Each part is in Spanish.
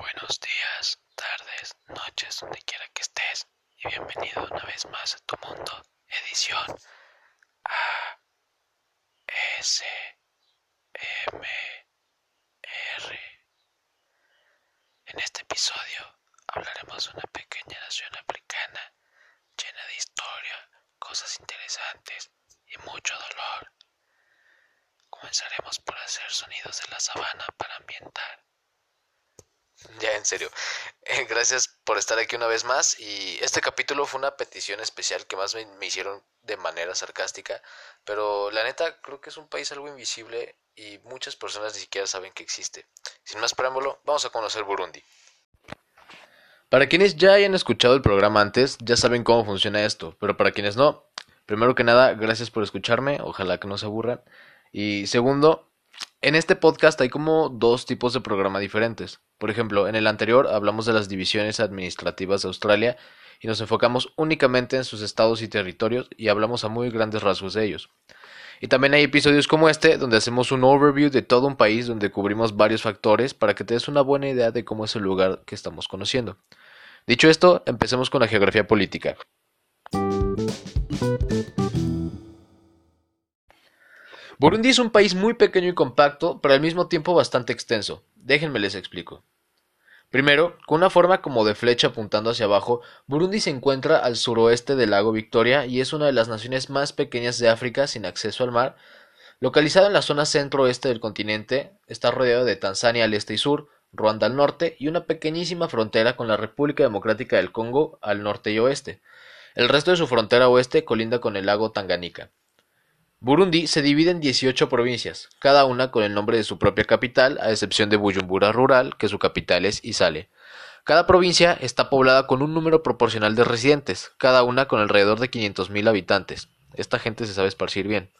Buenos días, tardes, noches, donde quiera que estés, y bienvenido una vez más a tu mundo, edición A S M R. En este episodio hablaremos de una pequeña nación africana llena de historia, cosas interesantes y mucho dolor. Comenzaremos por hacer sonidos de la sabana para ambientar. Ya, en serio. Eh, gracias por estar aquí una vez más. Y este capítulo fue una petición especial que más me, me, hicieron de manera sarcástica. Pero la neta, creo que es un país algo invisible y muchas personas ni siquiera saben que existe. Sin más preámbulo, vamos a conocer Burundi. Para quienes ya hayan escuchado el programa antes, ya saben cómo funciona esto. Pero para quienes no, primero que nada, gracias por escucharme. Ojalá que no se aburran. Y segundo, en este podcast hay como dos tipos de programa diferentes. Por ejemplo, en el anterior hablamos de las divisiones administrativas de Australia y nos enfocamos únicamente en sus estados y territorios y hablamos a muy grandes rasgos de ellos. Y también hay episodios como este donde hacemos un overview de todo un país donde cubrimos varios factores para que te des una buena idea de cómo es el lugar que estamos conociendo. Dicho esto, empecemos con la geografía política. Burundi es un país muy pequeño y compacto, pero al mismo tiempo bastante extenso. Déjenme les explico. Primero, con una forma como de flecha apuntando hacia abajo, Burundi se encuentra al suroeste del lago Victoria y es una de las naciones más pequeñas de África sin acceso al mar. Localizado en la zona centro-oeste del continente, está rodeado de Tanzania al este y sur, Ruanda al norte y una pequeñísima frontera con la República Democrática del Congo al norte y oeste. El resto de su frontera oeste colinda con el lago Tanganika. Burundi se divide en 18 provincias, cada una con el nombre de su propia capital, a excepción de Bujumbura Rural, que su capital es Isale. Cada provincia está poblada con un número proporcional de residentes, cada una con alrededor de 500.000 habitantes. Esta gente se sabe esparcir bien.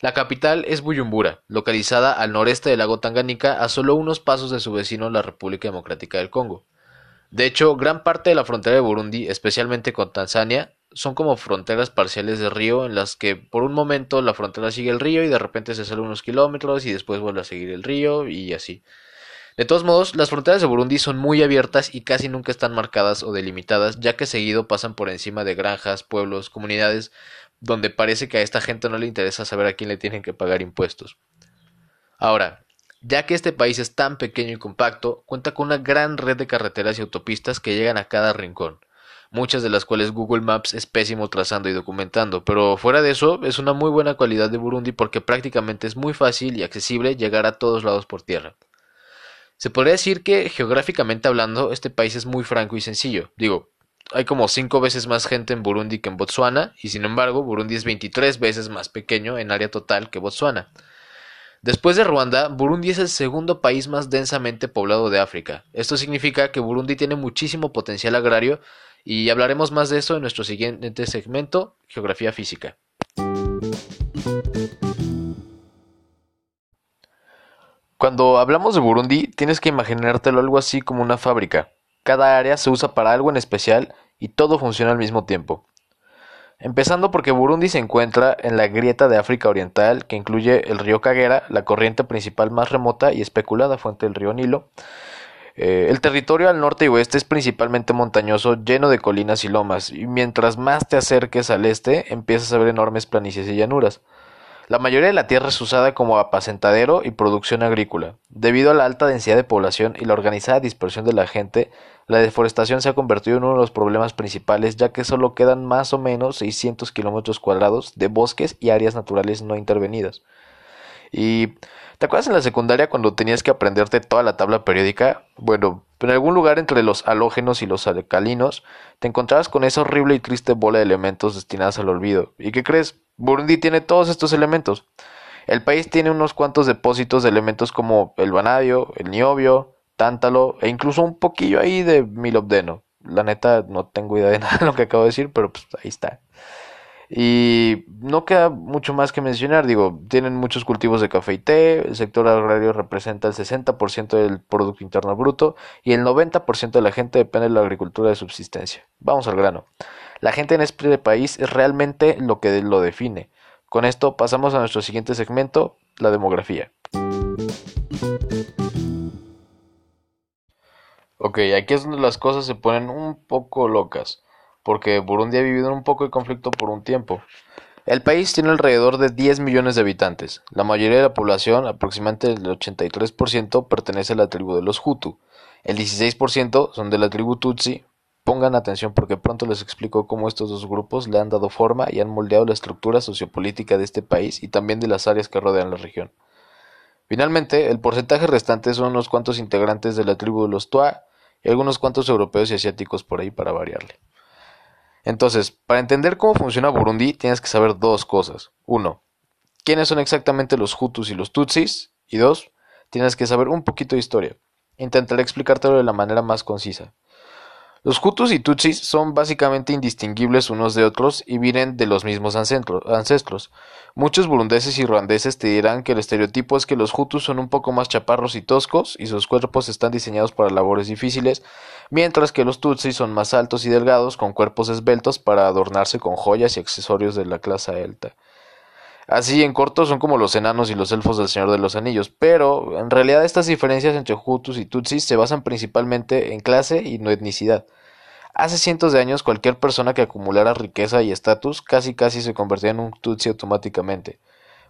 La capital es Bujumbura, localizada al noreste del lago Tanganika, a solo unos pasos de su vecino la República Democrática del Congo. De hecho, gran parte de la frontera de Burundi, especialmente con Tanzania, son como fronteras parciales de río en las que por un momento la frontera sigue el río y de repente se sale unos kilómetros y después vuelve a seguir el río y así. De todos modos, las fronteras de Burundi son muy abiertas y casi nunca están marcadas o delimitadas, ya que seguido pasan por encima de granjas, pueblos, comunidades, donde parece que a esta gente no le interesa saber a quién le tienen que pagar impuestos. Ahora, ya que este país es tan pequeño y compacto, cuenta con una gran red de carreteras y autopistas que llegan a cada rincón muchas de las cuales Google Maps es pésimo trazando y documentando, pero fuera de eso es una muy buena cualidad de Burundi porque prácticamente es muy fácil y accesible llegar a todos lados por tierra. Se podría decir que geográficamente hablando este país es muy franco y sencillo. Digo, hay como cinco veces más gente en Burundi que en Botswana y sin embargo Burundi es 23 veces más pequeño en área total que Botswana. Después de Ruanda, Burundi es el segundo país más densamente poblado de África. Esto significa que Burundi tiene muchísimo potencial agrario y hablaremos más de eso en nuestro siguiente segmento, Geografía Física. Cuando hablamos de Burundi, tienes que imaginártelo algo así como una fábrica. Cada área se usa para algo en especial y todo funciona al mismo tiempo. Empezando porque Burundi se encuentra en la grieta de África Oriental, que incluye el río Kagera, la corriente principal más remota y especulada fuente del río Nilo, eh, el territorio al norte y oeste es principalmente montañoso, lleno de colinas y lomas, y mientras más te acerques al este, empiezas a ver enormes planicies y llanuras. La mayoría de la tierra es usada como apacentadero y producción agrícola. Debido a la alta densidad de población y la organizada dispersión de la gente, la deforestación se ha convertido en uno de los problemas principales, ya que solo quedan más o menos 600 kilómetros cuadrados de bosques y áreas naturales no intervenidas. Y ¿Te acuerdas en la secundaria cuando tenías que aprenderte toda la tabla periódica? Bueno, en algún lugar entre los halógenos y los alcalinos te encontrabas con esa horrible y triste bola de elementos destinadas al olvido. ¿Y qué crees? Burundi tiene todos estos elementos. El país tiene unos cuantos depósitos de elementos como el vanadio, el niobio, tántalo e incluso un poquillo ahí de milobdeno. La neta no tengo idea de nada de lo que acabo de decir, pero pues ahí está. Y no queda mucho más que mencionar, digo, tienen muchos cultivos de café y té, el sector agrario representa el 60% del Producto Interno Bruto y el 90% de la gente depende de la agricultura de subsistencia. Vamos al grano. La gente en este país es realmente lo que lo define. Con esto pasamos a nuestro siguiente segmento, la demografía. Ok, aquí es donde las cosas se ponen un poco locas, porque Burundi ha vivido un poco de conflicto por un tiempo. El país tiene alrededor de 10 millones de habitantes. La mayoría de la población, aproximadamente el 83%, pertenece a la tribu de los Hutu. El 16% son de la tribu Tutsi. Pongan atención porque pronto les explico cómo estos dos grupos le han dado forma y han moldeado la estructura sociopolítica de este país y también de las áreas que rodean la región. Finalmente, el porcentaje restante son unos cuantos integrantes de la tribu de los Tua, y algunos cuantos europeos y asiáticos por ahí para variarle. Entonces, para entender cómo funciona Burundi, tienes que saber dos cosas. Uno, quiénes son exactamente los Hutus y los Tutsis. Y dos, tienes que saber un poquito de historia. Intentaré explicártelo de la manera más concisa. Los Hutus y Tutsis son básicamente indistinguibles unos de otros y vienen de los mismos ancestros. Muchos burundeses y ruandeses te dirán que el estereotipo es que los Hutus son un poco más chaparros y toscos y sus cuerpos están diseñados para labores difíciles, mientras que los Tutsis son más altos y delgados con cuerpos esbeltos para adornarse con joyas y accesorios de la clase alta. Así en corto son como los enanos y los elfos del Señor de los Anillos, pero en realidad estas diferencias entre Hutus y Tutsis se basan principalmente en clase y no etnicidad. Hace cientos de años cualquier persona que acumulara riqueza y estatus casi casi se convertía en un Tutsi automáticamente.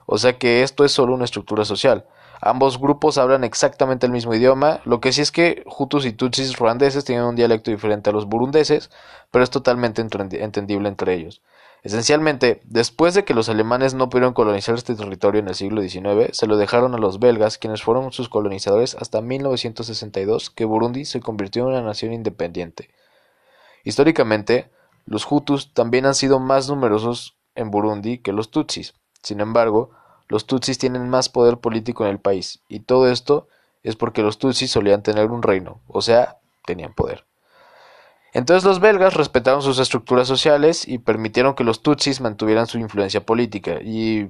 O sea que esto es solo una estructura social. Ambos grupos hablan exactamente el mismo idioma, lo que sí es que Hutus y Tutsis ruandeses tienen un dialecto diferente a los burundeses, pero es totalmente entendible entre ellos. Esencialmente, después de que los alemanes no pudieron colonizar este territorio en el siglo XIX, se lo dejaron a los belgas, quienes fueron sus colonizadores hasta 1962, que Burundi se convirtió en una nación independiente. Históricamente, los Hutus también han sido más numerosos en Burundi que los Tutsis. Sin embargo, los Tutsis tienen más poder político en el país, y todo esto es porque los Tutsis solían tener un reino, o sea, tenían poder. Entonces los belgas respetaron sus estructuras sociales y permitieron que los tutsis mantuvieran su influencia política. Y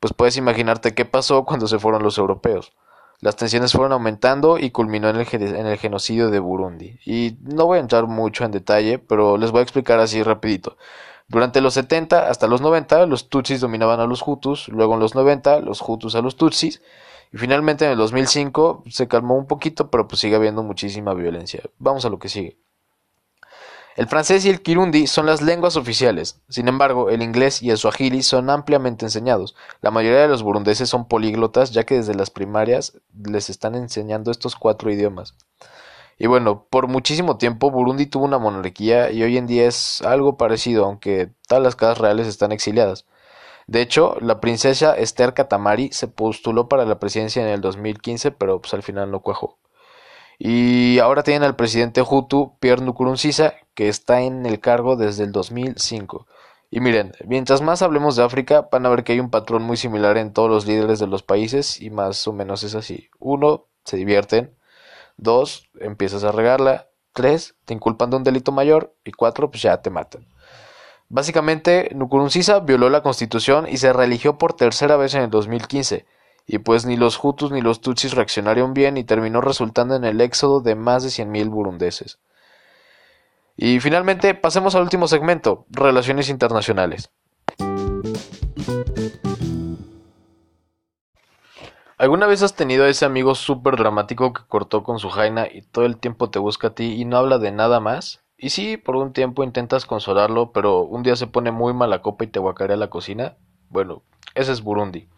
pues puedes imaginarte qué pasó cuando se fueron los europeos. Las tensiones fueron aumentando y culminó en el, en el, genocidio de Burundi. Y no voy a entrar mucho en detalle, pero les voy a explicar así rapidito. Durante los 70 hasta los 90 los tutsis dominaban a los hutus, luego en los 90 los hutus a los tutsis y finalmente en el 2005 se calmó un poquito, pero pues sigue habiendo muchísima violencia. Vamos a lo que sigue. El francés y el kirundi son las lenguas oficiales. Sin embargo, el inglés y el swahili son ampliamente enseñados. La mayoría de los burundeses son políglotas, ya que desde las primarias les están enseñando estos cuatro idiomas. Y bueno, por muchísimo tiempo Burundi tuvo una monarquía y hoy en día es algo parecido, aunque todas las casas reales están exiliadas. De hecho, la princesa Esther Katamari se postuló para la presidencia en el 2015, pero pues al final no cuajó. Y ahora tienen al presidente Hutu, Pierre Nkurunziza, que está en el cargo desde el 2005. Y miren, mientras más hablemos de África, van a ver que hay un patrón muy similar en todos los líderes de los países y más o menos es así. Uno, se divierten. Dos, empiezas a regarla. Tres, te inculpan de un delito mayor. Y cuatro, pues ya te matan. Básicamente, Nkurunziza violó la constitución y se reeligió por tercera vez en el 2015 y pues ni los Hutus ni los Tutsis reaccionaron bien y terminó resultando en el éxodo de más de 100.000 burundeses. Y finalmente, pasemos al último segmento, relaciones internacionales. ¿Alguna vez has tenido a ese amigo súper dramático que cortó con su jaina y todo el tiempo te busca a ti y no habla de nada más? Y sí, por un tiempo intentas consolarlo, pero un día se pone muy mala copa y te guacarea la cocina. Bueno, ese es Burundi.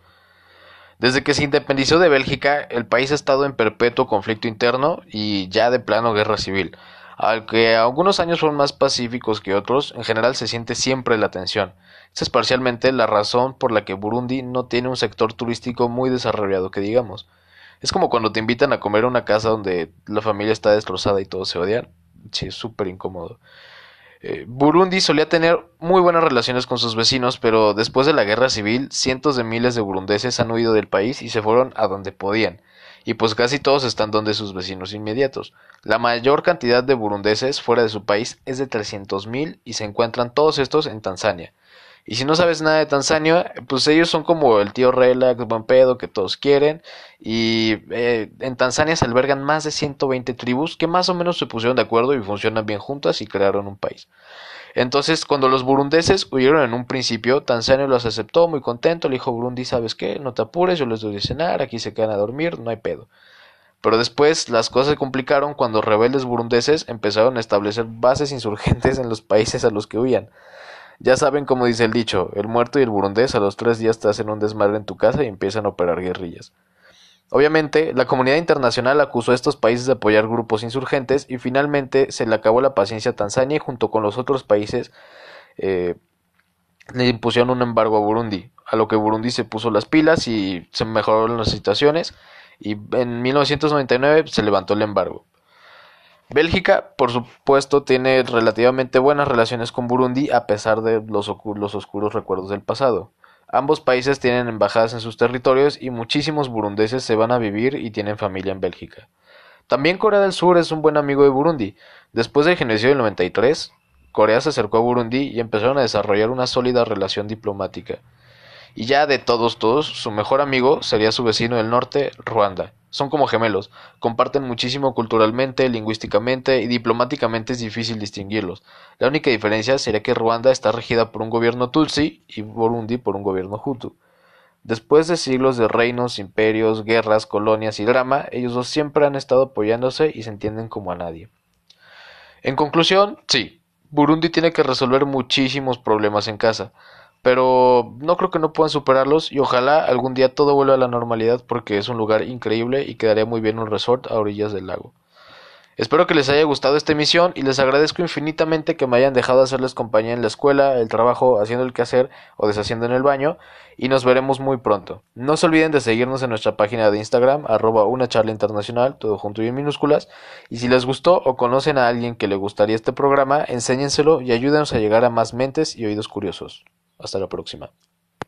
Desde que se independizó de Bélgica, el país ha estado en perpetuo conflicto interno y ya de plano guerra civil. Aunque algunos años fueron más pacíficos que otros, en general se siente siempre la tensión. Esta es parcialmente la razón por la que Burundi no tiene un sector turístico muy desarrollado que digamos. Es como cuando te invitan a comer a una casa donde la familia está destrozada y todos se odian. Sí, es súper incómodo. Eh, Burundi solía tener muy buenas relaciones con sus vecinos, pero después de la guerra civil, cientos de miles de burundeses han huido del país y se fueron a donde podían. Y pues casi todos están donde sus vecinos inmediatos. La mayor cantidad de burundeses fuera de su país es de 300.000 y se encuentran todos estos en Tanzania. Y si no sabes nada de Tanzania, pues ellos son como el tío relax, buen pedo, que todos quieren. Y eh, en Tanzania se albergan más de 120 tribus que más o menos se pusieron de acuerdo y funcionan bien juntas y crearon un país. Entonces, cuando los burundeses huyeron en un principio, Tanzania los aceptó muy contento. Le dijo Burundi, ¿sabes qué? No te apures, yo les doy de cenar, aquí se quedan a dormir, no hay pedo. Pero después las cosas se complicaron cuando rebeldes burundeses empezaron a establecer bases insurgentes en los países a los que huían. Ya saben cómo dice el dicho, el muerto y el burundés a los tres días te hacen un desmadre en tu casa y empiezan a operar guerrillas. Obviamente, la comunidad internacional acusó a estos países de apoyar grupos insurgentes y finalmente se le acabó la paciencia a Tanzania y junto con los otros países eh, le impusieron un embargo a Burundi, a lo que Burundi se puso las pilas y se mejoraron las situaciones y en 1999 se levantó el embargo. Bélgica, por supuesto, tiene relativamente buenas relaciones con Burundi a pesar de los, oscuros recuerdos del pasado. Ambos países tienen embajadas en sus territorios y muchísimos burundeses se van a vivir y tienen familia en Bélgica. También Corea del Sur es un buen amigo de Burundi. Después del genocidio del 93, Corea se acercó a Burundi y empezaron a desarrollar una sólida relación diplomática. Y ya de todos, todos, su mejor amigo sería su vecino del norte, Ruanda. Son como gemelos, comparten muchísimo culturalmente, lingüísticamente y diplomáticamente es difícil distinguirlos. La única diferencia sería que Ruanda está regida por un gobierno Tutsi y Burundi por un gobierno Hutu. Después de siglos de reinos, imperios, guerras, colonias y drama, ellos dos siempre han estado apoyándose y se entienden como a nadie. En conclusión, sí, Burundi tiene que resolver muchísimos problemas en casa pero no creo que no puedan superarlos y ojalá algún día todo vuelva a la normalidad porque es un lugar increíble y quedaría muy bien un resort a orillas del lago. Espero que les haya gustado esta emisión y les agradezco infinitamente que me hayan dejado hacerles compañía en la escuela, el trabajo, haciendo el quehacer o deshaciendo en el baño y nos veremos muy pronto. No se olviden de seguirnos en nuestra página de Instagram, arroba una charla internacional, todo junto y en minúsculas, y si les gustó o conocen a alguien que le gustaría este programa, enséñenselo y ayúdenos a llegar a más mentes y oídos curiosos. Hasta la próxima.